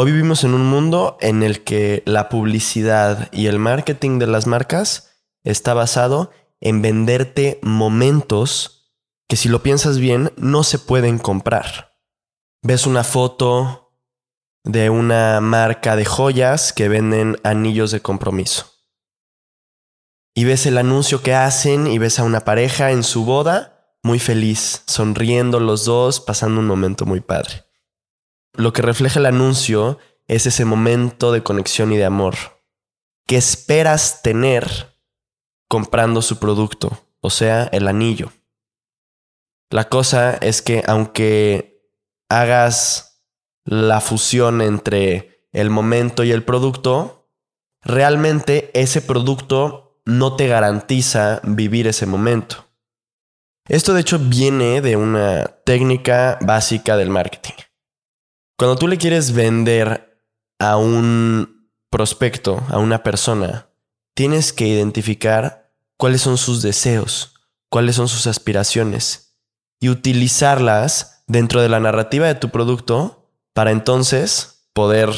Hoy vivimos en un mundo en el que la publicidad y el marketing de las marcas está basado en venderte momentos que si lo piensas bien no se pueden comprar. Ves una foto de una marca de joyas que venden anillos de compromiso. Y ves el anuncio que hacen y ves a una pareja en su boda muy feliz, sonriendo los dos, pasando un momento muy padre lo que refleja el anuncio es ese momento de conexión y de amor que esperas tener comprando su producto, o sea, el anillo. La cosa es que aunque hagas la fusión entre el momento y el producto, realmente ese producto no te garantiza vivir ese momento. Esto de hecho viene de una técnica básica del marketing. Cuando tú le quieres vender a un prospecto, a una persona, tienes que identificar cuáles son sus deseos, cuáles son sus aspiraciones y utilizarlas dentro de la narrativa de tu producto para entonces poder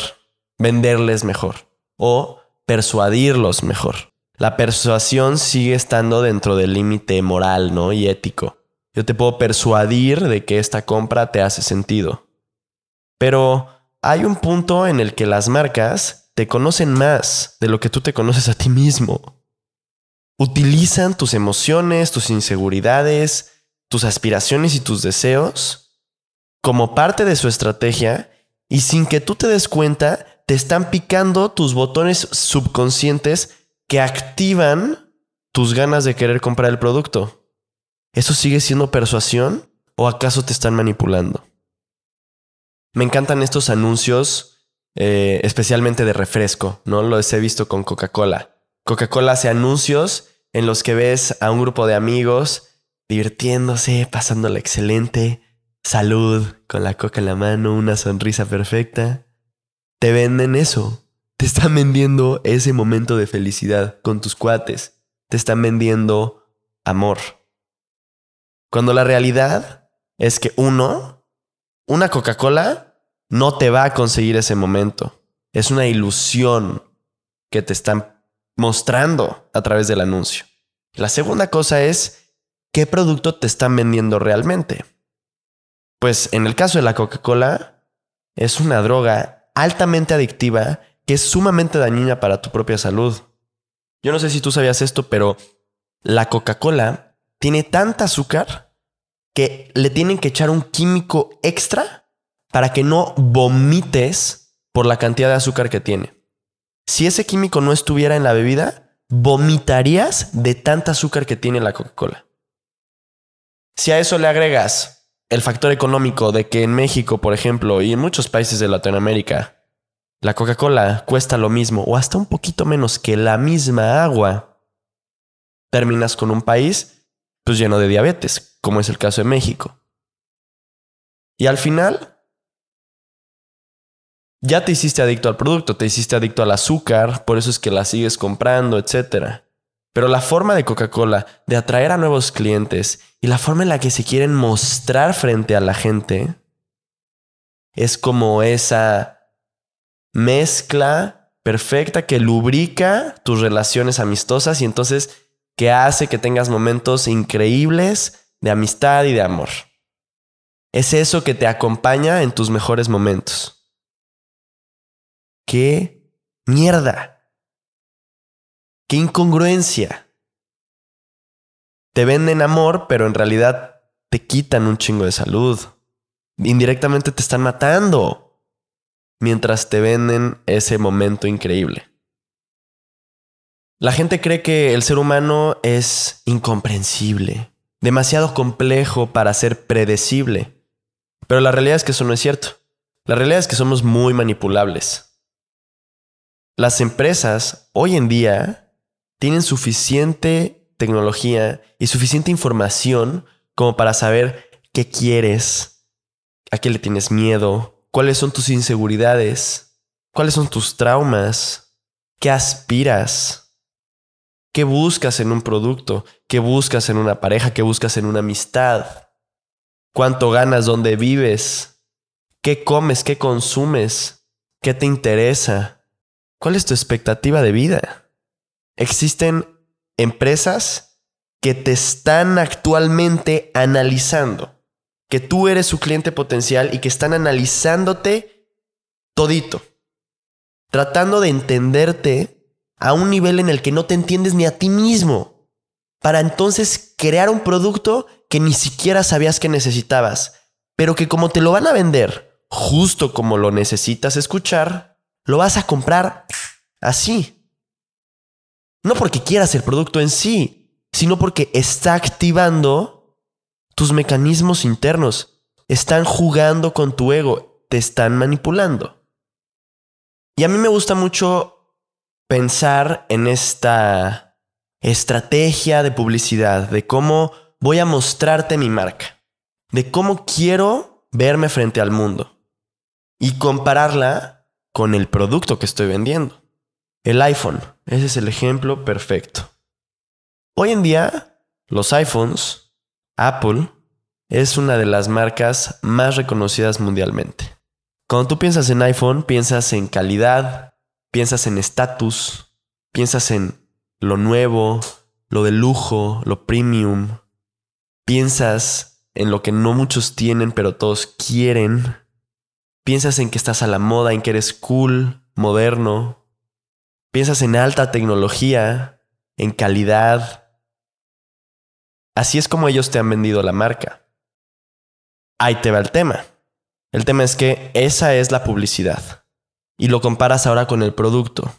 venderles mejor o persuadirlos mejor. La persuasión sigue estando dentro del límite moral, ¿no? Y ético. Yo te puedo persuadir de que esta compra te hace sentido. Pero hay un punto en el que las marcas te conocen más de lo que tú te conoces a ti mismo. Utilizan tus emociones, tus inseguridades, tus aspiraciones y tus deseos como parte de su estrategia y sin que tú te des cuenta, te están picando tus botones subconscientes que activan tus ganas de querer comprar el producto. ¿Eso sigue siendo persuasión o acaso te están manipulando? Me encantan estos anuncios, eh, especialmente de refresco, ¿no? Los he visto con Coca-Cola. Coca-Cola hace anuncios en los que ves a un grupo de amigos divirtiéndose, pasándola excelente, salud, con la coca en la mano, una sonrisa perfecta. Te venden eso. Te están vendiendo ese momento de felicidad con tus cuates. Te están vendiendo amor. Cuando la realidad es que uno una Coca-Cola no te va a conseguir ese momento. Es una ilusión que te están mostrando a través del anuncio. La segunda cosa es qué producto te están vendiendo realmente. Pues en el caso de la Coca-Cola, es una droga altamente adictiva que es sumamente dañina para tu propia salud. Yo no sé si tú sabías esto, pero la Coca-Cola tiene tanta azúcar que le tienen que echar un químico extra para que no vomites por la cantidad de azúcar que tiene. Si ese químico no estuviera en la bebida, vomitarías de tanta azúcar que tiene la Coca-Cola. Si a eso le agregas el factor económico de que en México, por ejemplo, y en muchos países de Latinoamérica, la Coca-Cola cuesta lo mismo o hasta un poquito menos que la misma agua, terminas con un país pues lleno de diabetes, como es el caso de México. Y al final, ya te hiciste adicto al producto, te hiciste adicto al azúcar, por eso es que la sigues comprando, etc. Pero la forma de Coca-Cola de atraer a nuevos clientes y la forma en la que se quieren mostrar frente a la gente es como esa mezcla perfecta que lubrica tus relaciones amistosas y entonces que hace que tengas momentos increíbles de amistad y de amor. Es eso que te acompaña en tus mejores momentos. ¡Qué mierda! ¡Qué incongruencia! Te venden amor, pero en realidad te quitan un chingo de salud. Indirectamente te están matando mientras te venden ese momento increíble. La gente cree que el ser humano es incomprensible, demasiado complejo para ser predecible. Pero la realidad es que eso no es cierto. La realidad es que somos muy manipulables. Las empresas hoy en día tienen suficiente tecnología y suficiente información como para saber qué quieres, a qué le tienes miedo, cuáles son tus inseguridades, cuáles son tus traumas, qué aspiras. ¿Qué buscas en un producto? ¿Qué buscas en una pareja? ¿Qué buscas en una amistad? ¿Cuánto ganas? ¿Dónde vives? ¿Qué comes? ¿Qué consumes? ¿Qué te interesa? ¿Cuál es tu expectativa de vida? Existen empresas que te están actualmente analizando, que tú eres su cliente potencial y que están analizándote todito, tratando de entenderte a un nivel en el que no te entiendes ni a ti mismo, para entonces crear un producto que ni siquiera sabías que necesitabas, pero que como te lo van a vender justo como lo necesitas escuchar, lo vas a comprar así. No porque quieras el producto en sí, sino porque está activando tus mecanismos internos. Están jugando con tu ego, te están manipulando. Y a mí me gusta mucho pensar en esta estrategia de publicidad, de cómo voy a mostrarte mi marca, de cómo quiero verme frente al mundo y compararla con el producto que estoy vendiendo. El iPhone, ese es el ejemplo perfecto. Hoy en día, los iPhones, Apple, es una de las marcas más reconocidas mundialmente. Cuando tú piensas en iPhone, piensas en calidad, piensas en estatus, piensas en lo nuevo, lo de lujo, lo premium. Piensas en lo que no muchos tienen pero todos quieren. Piensas en que estás a la moda, en que eres cool, moderno, Piensas en alta tecnología, en calidad. Así es como ellos te han vendido la marca. Ahí te va el tema. El tema es que esa es la publicidad. Y lo comparas ahora con el producto.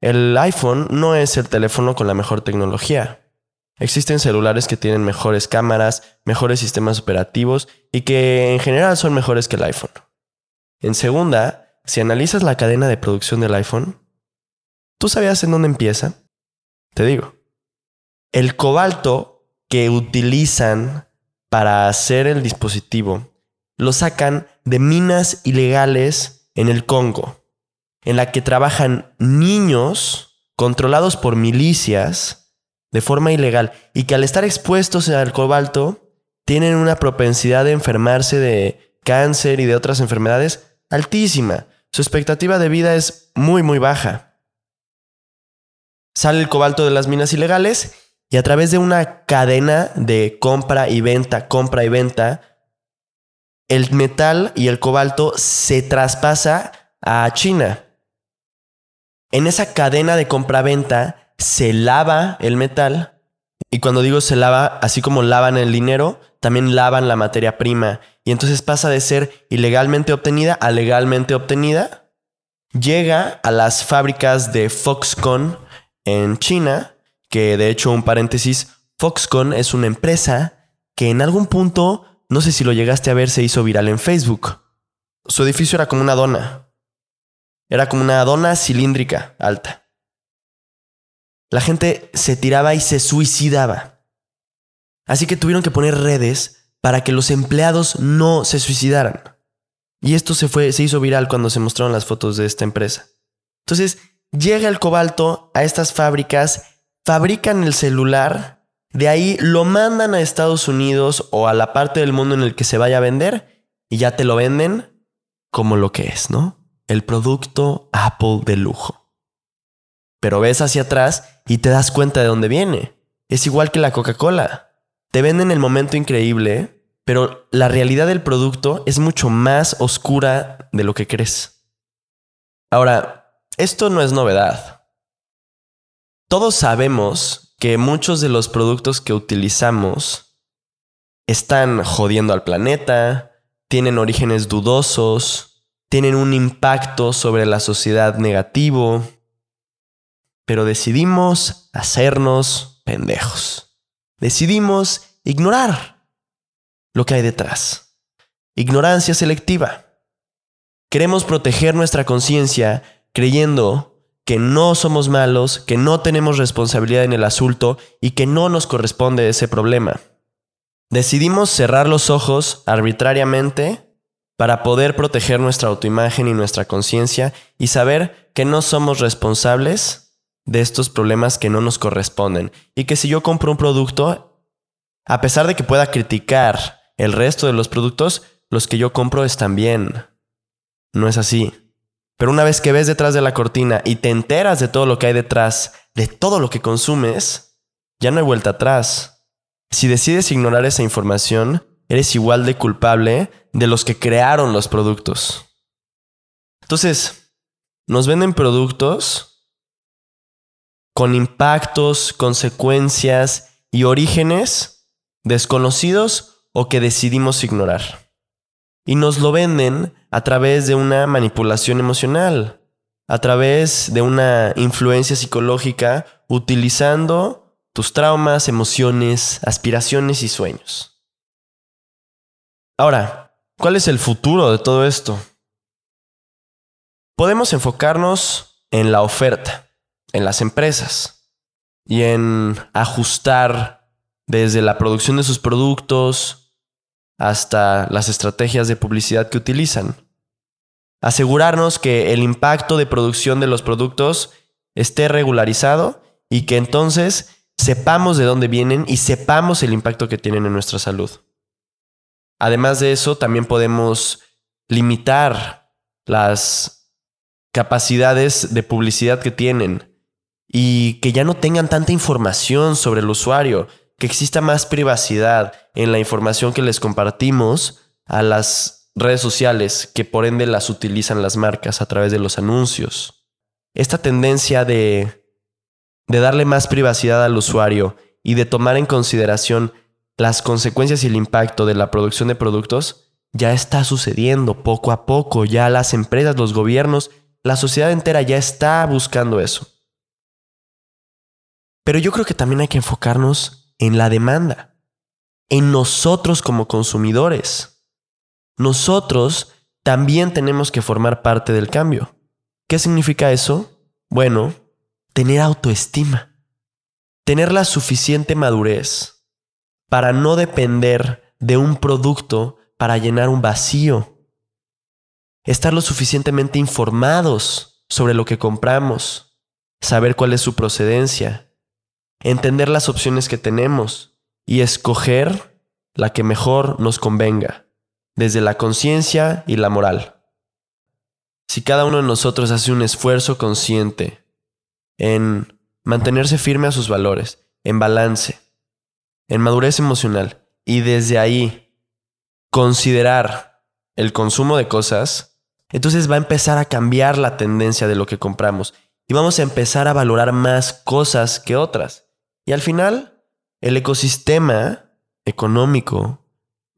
El iPhone no es el teléfono con la mejor tecnología. Existen celulares que tienen mejores cámaras, mejores sistemas operativos y que en general son mejores que el iPhone. En segunda, si analizas la cadena de producción del iPhone, ¿Tú sabías en dónde empieza? Te digo. El cobalto que utilizan para hacer el dispositivo lo sacan de minas ilegales en el Congo, en la que trabajan niños controlados por milicias de forma ilegal y que al estar expuestos al cobalto tienen una propensidad de enfermarse de cáncer y de otras enfermedades altísima. Su expectativa de vida es muy muy baja. Sale el cobalto de las minas ilegales y a través de una cadena de compra y venta, compra y venta, el metal y el cobalto se traspasa a China. En esa cadena de compra-venta se lava el metal y cuando digo se lava, así como lavan el dinero, también lavan la materia prima y entonces pasa de ser ilegalmente obtenida a legalmente obtenida. Llega a las fábricas de Foxconn en China, que de hecho un paréntesis, Foxconn es una empresa que en algún punto, no sé si lo llegaste a ver, se hizo viral en Facebook. Su edificio era como una dona. Era como una dona cilíndrica alta. La gente se tiraba y se suicidaba. Así que tuvieron que poner redes para que los empleados no se suicidaran. Y esto se fue se hizo viral cuando se mostraron las fotos de esta empresa. Entonces, llega el cobalto a estas fábricas, fabrican el celular, de ahí lo mandan a Estados Unidos o a la parte del mundo en el que se vaya a vender y ya te lo venden como lo que es, ¿no? El producto Apple de lujo. Pero ves hacia atrás y te das cuenta de dónde viene. Es igual que la Coca-Cola. Te venden el momento increíble, pero la realidad del producto es mucho más oscura de lo que crees. Ahora, esto no es novedad. Todos sabemos que muchos de los productos que utilizamos están jodiendo al planeta, tienen orígenes dudosos, tienen un impacto sobre la sociedad negativo, pero decidimos hacernos pendejos. Decidimos ignorar lo que hay detrás. Ignorancia selectiva. Queremos proteger nuestra conciencia creyendo que no somos malos, que no tenemos responsabilidad en el asunto y que no nos corresponde ese problema. Decidimos cerrar los ojos arbitrariamente para poder proteger nuestra autoimagen y nuestra conciencia y saber que no somos responsables de estos problemas que no nos corresponden y que si yo compro un producto, a pesar de que pueda criticar el resto de los productos, los que yo compro están bien. No es así. Pero una vez que ves detrás de la cortina y te enteras de todo lo que hay detrás, de todo lo que consumes, ya no hay vuelta atrás. Si decides ignorar esa información, eres igual de culpable de los que crearon los productos. Entonces, nos venden productos con impactos, consecuencias y orígenes desconocidos o que decidimos ignorar. Y nos lo venden a través de una manipulación emocional, a través de una influencia psicológica, utilizando tus traumas, emociones, aspiraciones y sueños. Ahora, ¿cuál es el futuro de todo esto? Podemos enfocarnos en la oferta, en las empresas y en ajustar desde la producción de sus productos hasta las estrategias de publicidad que utilizan. Asegurarnos que el impacto de producción de los productos esté regularizado y que entonces sepamos de dónde vienen y sepamos el impacto que tienen en nuestra salud. Además de eso, también podemos limitar las capacidades de publicidad que tienen y que ya no tengan tanta información sobre el usuario, que exista más privacidad en la información que les compartimos a las redes sociales, que por ende las utilizan las marcas a través de los anuncios. Esta tendencia de, de darle más privacidad al usuario y de tomar en consideración las consecuencias y el impacto de la producción de productos ya está sucediendo poco a poco. Ya las empresas, los gobiernos, la sociedad entera ya está buscando eso. Pero yo creo que también hay que enfocarnos en la demanda, en nosotros como consumidores. Nosotros también tenemos que formar parte del cambio. ¿Qué significa eso? Bueno, tener autoestima, tener la suficiente madurez para no depender de un producto para llenar un vacío. Estar lo suficientemente informados sobre lo que compramos, saber cuál es su procedencia, entender las opciones que tenemos y escoger la que mejor nos convenga, desde la conciencia y la moral. Si cada uno de nosotros hace un esfuerzo consciente en mantenerse firme a sus valores, en balance, en madurez emocional y desde ahí considerar el consumo de cosas, entonces va a empezar a cambiar la tendencia de lo que compramos y vamos a empezar a valorar más cosas que otras. Y al final, el ecosistema económico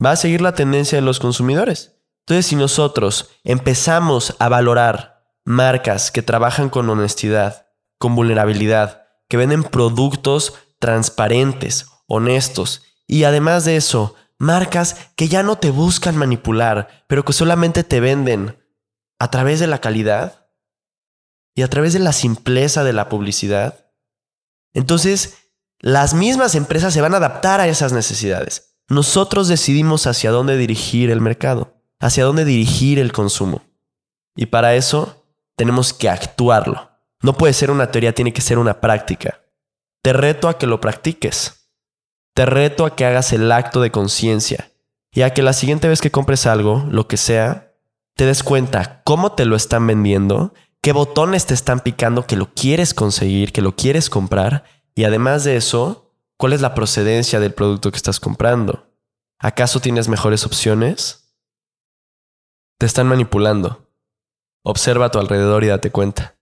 va a seguir la tendencia de los consumidores. Entonces, si nosotros empezamos a valorar marcas que trabajan con honestidad, con vulnerabilidad, que venden productos transparentes, honestos y además de eso, marcas que ya no te buscan manipular, pero que solamente te venden a través de la calidad y a través de la simpleza de la publicidad. Entonces, las mismas empresas se van a adaptar a esas necesidades. Nosotros decidimos hacia dónde dirigir el mercado, hacia dónde dirigir el consumo. Y para eso tenemos que actuarlo. No puede ser una teoría, tiene que ser una práctica. Te reto a que lo practiques. Te reto a que hagas el acto de conciencia y a que la siguiente vez que compres algo, lo que sea, te des cuenta cómo te lo están vendiendo, qué botones te están picando que lo quieres conseguir, que lo quieres comprar y además de eso, cuál es la procedencia del producto que estás comprando. ¿Acaso tienes mejores opciones? Te están manipulando. Observa a tu alrededor y date cuenta.